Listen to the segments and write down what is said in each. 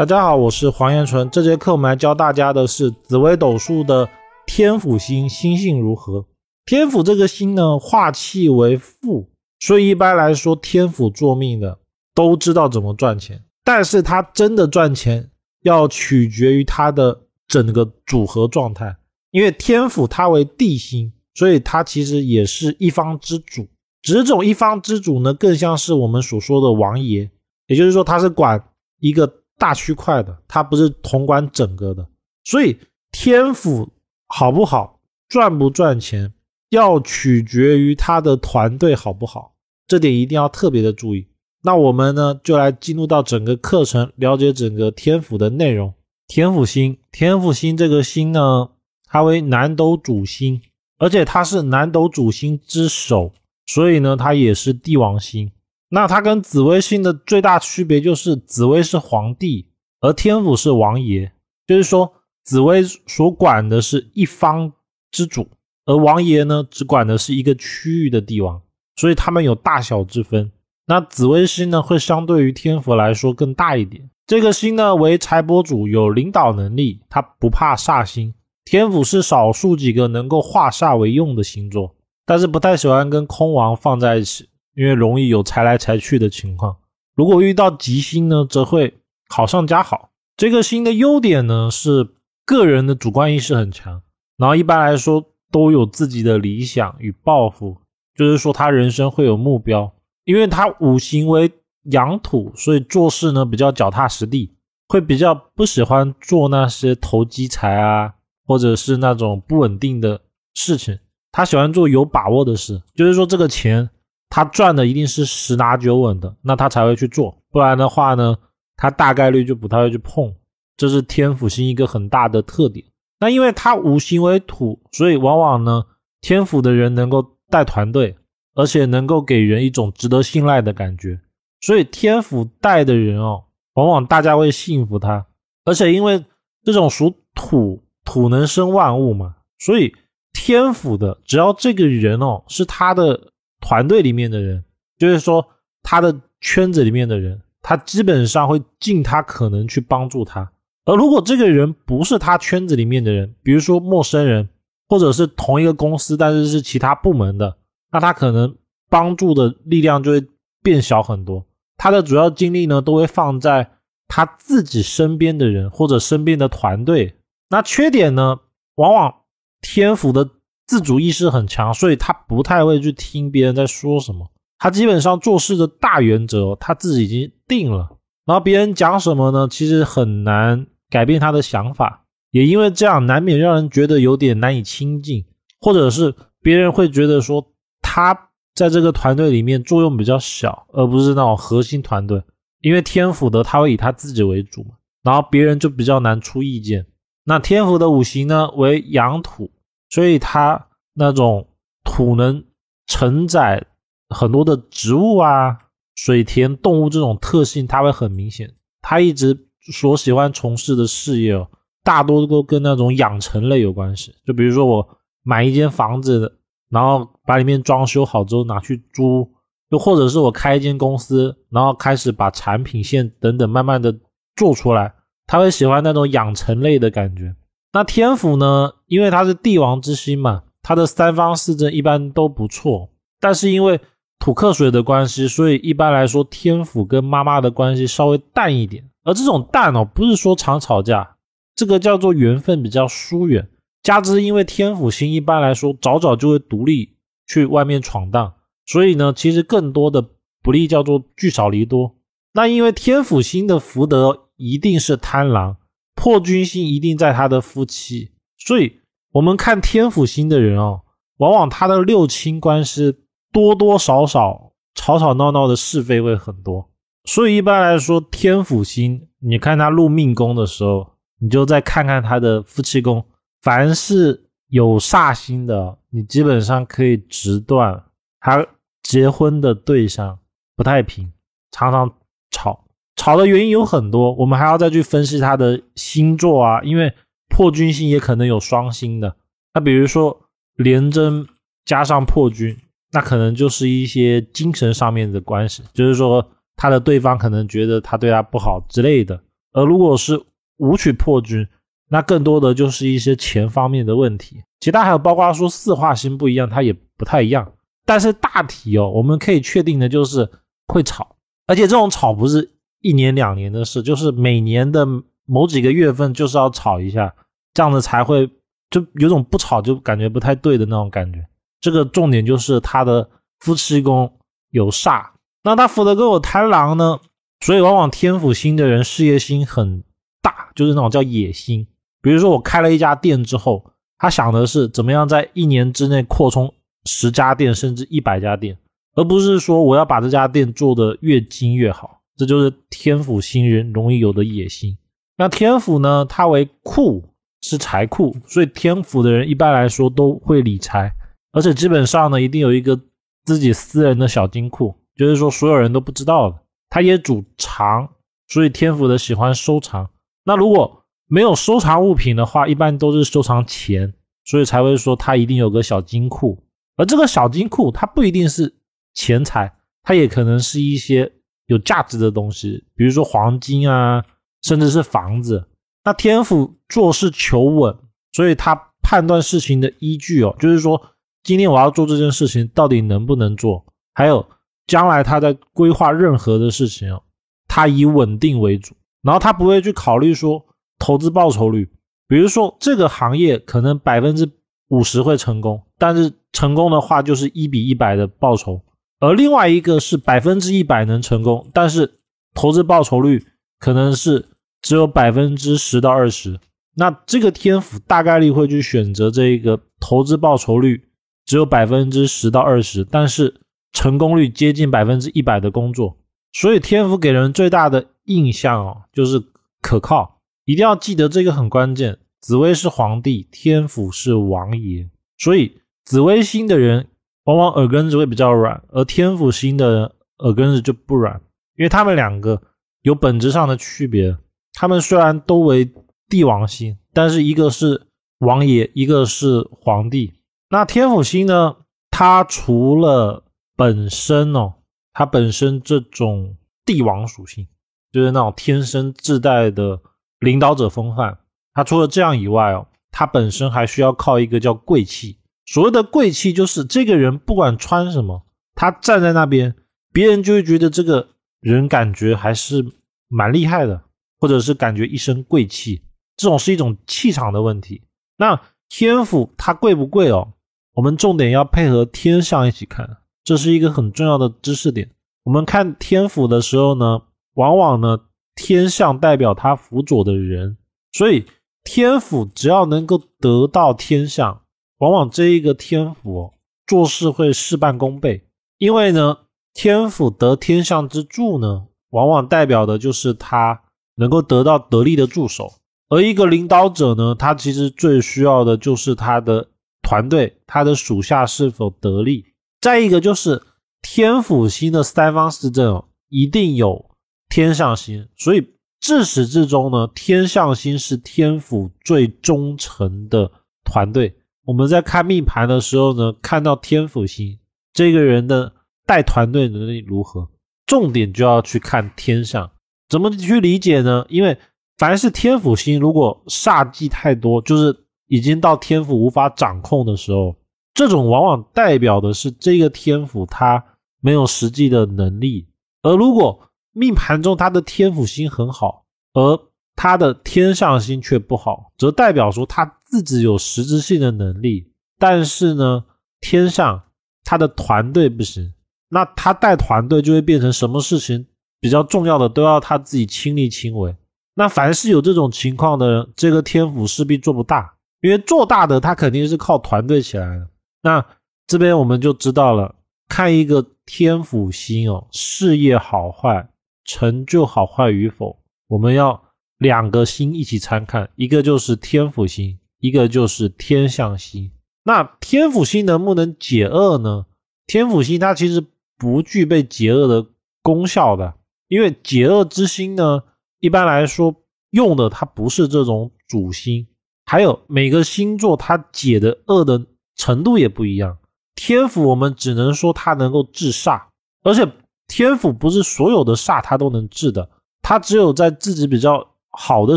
大家好，我是黄彦纯。这节课我们来教大家的是紫微斗数的天府星星性如何。天府这个星呢，化气为富，所以一般来说，天府做命的都知道怎么赚钱。但是他真的赚钱，要取决于他的整个组合状态。因为天府它为地星，所以它其实也是一方之主。只种一方之主呢，更像是我们所说的王爷，也就是说，他是管一个。大区块的，它不是统管整个的，所以天府好不好，赚不赚钱，要取决于他的团队好不好，这点一定要特别的注意。那我们呢，就来进入到整个课程，了解整个天府的内容。天府星，天府星这个星呢，它为南斗主星，而且它是南斗主星之首，所以呢，它也是帝王星。那它跟紫微星的最大区别就是，紫微是皇帝，而天府是王爷。就是说，紫微所管的是一方之主，而王爷呢，只管的是一个区域的帝王，所以他们有大小之分。那紫微星呢，会相对于天府来说更大一点。这个星呢，为财帛主，有领导能力，他不怕煞星。天府是少数几个能够化煞为用的星座，但是不太喜欢跟空王放在一起。因为容易有财来财去的情况，如果遇到吉星呢，则会好上加好。这个星的优点呢是个人的主观意识很强，然后一般来说都有自己的理想与抱负，就是说他人生会有目标。因为他五行为阳土，所以做事呢比较脚踏实地，会比较不喜欢做那些投机财啊，或者是那种不稳定的事情。他喜欢做有把握的事，就是说这个钱。他赚的一定是十拿九稳的，那他才会去做，不然的话呢，他大概率就不太会去碰。这是天府星一个很大的特点。那因为他五行为土，所以往往呢，天府的人能够带团队，而且能够给人一种值得信赖的感觉。所以天府带的人哦，往往大家会信服他。而且因为这种属土，土能生万物嘛，所以天府的只要这个人哦是他的。团队里面的人，就是说他的圈子里面的人，他基本上会尽他可能去帮助他。而如果这个人不是他圈子里面的人，比如说陌生人，或者是同一个公司但是是其他部门的，那他可能帮助的力量就会变小很多。他的主要精力呢，都会放在他自己身边的人或者身边的团队。那缺点呢，往往天赋的。自主意识很强，所以他不太会去听别人在说什么。他基本上做事的大原则，他自己已经定了。然后别人讲什么呢？其实很难改变他的想法。也因为这样，难免让人觉得有点难以亲近，或者是别人会觉得说他在这个团队里面作用比较小，而不是那种核心团队。因为天府的他会以他自己为主嘛，然后别人就比较难出意见。那天府的五行呢为阳土。所以它那种土能承载很多的植物啊、水田、动物这种特性，它会很明显。他一直所喜欢从事的事业哦，大多都跟那种养成类有关系。就比如说我买一间房子，然后把里面装修好之后拿去租，又或者是我开一间公司，然后开始把产品线等等慢慢的做出来，他会喜欢那种养成类的感觉。那天府呢？因为他是帝王之星嘛，他的三方四正一般都不错。但是因为土克水的关系，所以一般来说天府跟妈妈的关系稍微淡一点。而这种淡哦，不是说常吵架，这个叫做缘分比较疏远。加之因为天府星一般来说早早就会独立去外面闯荡，所以呢，其实更多的不利叫做聚少离多。那因为天府星的福德一定是贪狼。破军星一定在他的夫妻，所以我们看天府星的人哦，往往他的六亲关系多多少少吵吵闹闹的是非会很多。所以一般来说，天府星，你看他入命宫的时候，你就再看看他的夫妻宫，凡是有煞星的，你基本上可以直断他结婚的对象不太平，常常吵。吵的原因有很多，我们还要再去分析他的星座啊，因为破军星也可能有双星的。那比如说廉贞加上破军，那可能就是一些精神上面的关系，就是说他的对方可能觉得他对他不好之类的。而如果是武曲破军，那更多的就是一些钱方面的问题。其他还有包括说四化星不一样，它也不太一样。但是大体哦，我们可以确定的就是会吵，而且这种吵不是一年两年的事，就是每年的某几个月份就是要吵一下，这样子才会就有种不吵就感觉不太对的那种感觉。这个重点就是他的夫妻宫有煞，那他福德宫有贪狼呢，所以往往天府星的人事业心很大，就是那种叫野心。比如说我开了一家店之后，他想的是怎么样在一年之内扩充十家店甚至一百家店，而不是说我要把这家店做得越精越好。这就是天府星人容易有的野心。那天府呢，它为库，是财库，所以天府的人一般来说都会理财。而且基本上呢，一定有一个自己私人的小金库，就是说所有人都不知道的。他也主藏，所以天府的喜欢收藏。那如果没有收藏物品的话，一般都是收藏钱，所以才会说他一定有个小金库。而这个小金库，它不一定是钱财，它也可能是一些有价值的东西，比如说黄金啊，甚至是房子。那天府做事求稳，所以他判断事情的依据哦，就是说。今天我要做这件事情，到底能不能做？还有将来他在规划任何的事情哦，他以稳定为主，然后他不会去考虑说投资报酬率。比如说这个行业可能百分之五十会成功，但是成功的话就是一比一百的报酬，而另外一个是百分之一百能成功，但是投资报酬率可能是只有百分之十到二十。那这个天府大概率会去选择这一个投资报酬率。只有百分之十到二十，但是成功率接近百分之一百的工作，所以天府给人最大的印象哦，就是可靠。一定要记得这个很关键。紫薇是皇帝，天府是王爷，所以紫薇星的人往往耳根子会比较软，而天府星的人耳根子就不软，因为他们两个有本质上的区别。他们虽然都为帝王星，但是一个是王爷，一个是皇帝。那天府星呢？它除了本身哦，它本身这种帝王属性，就是那种天生自带的领导者风范。它除了这样以外哦，它本身还需要靠一个叫贵气。所谓的贵气，就是这个人不管穿什么，他站在那边，别人就会觉得这个人感觉还是蛮厉害的，或者是感觉一身贵气。这种是一种气场的问题。那天府它贵不贵哦？我们重点要配合天象一起看，这是一个很重要的知识点。我们看天府的时候呢，往往呢天象代表他辅佐的人，所以天府只要能够得到天象，往往这一个天府做事会事半功倍。因为呢，天府得天象之助呢，往往代表的就是他能够得到得力的助手。而一个领导者呢，他其实最需要的就是他的。团队他的属下是否得力？再一个就是天府星的三方四正一定有天上星，所以自始至终呢，天上星是天府最忠诚的团队。我们在看命盘的时候呢，看到天府星这个人的带团队能力如何，重点就要去看天象。怎么去理解呢？因为凡是天府星，如果煞气太多，就是。已经到天府无法掌控的时候，这种往往代表的是这个天府他没有实际的能力。而如果命盘中他的天府星很好，而他的天上星却不好，则代表说他自己有实质性的能力，但是呢，天上他的团队不行，那他带团队就会变成什么事情比较重要的都要他自己亲力亲为。那凡是有这种情况的，这个天府势必做不大。因为做大的他肯定是靠团队起来的，那这边我们就知道了，看一个天府星哦，事业好坏、成就好坏与否，我们要两个星一起参看，一个就是天府星，一个就是天象星。那天府星能不能解厄呢？天府星它其实不具备解厄的功效的，因为解厄之心呢，一般来说用的它不是这种主星，还有每个星座它解的厄的程度也不一样。天府我们只能说它能够治煞，而且天府不是所有的煞它都能治的，它只有在自己比较好的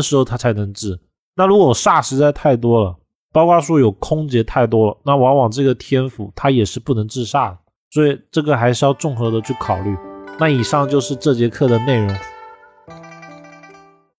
时候它才能治。那如果煞实在太多了，包括说有空劫太多了，那往往这个天府它也是不能治煞的，所以这个还是要综合的去考虑。那以上就是这节课的内容。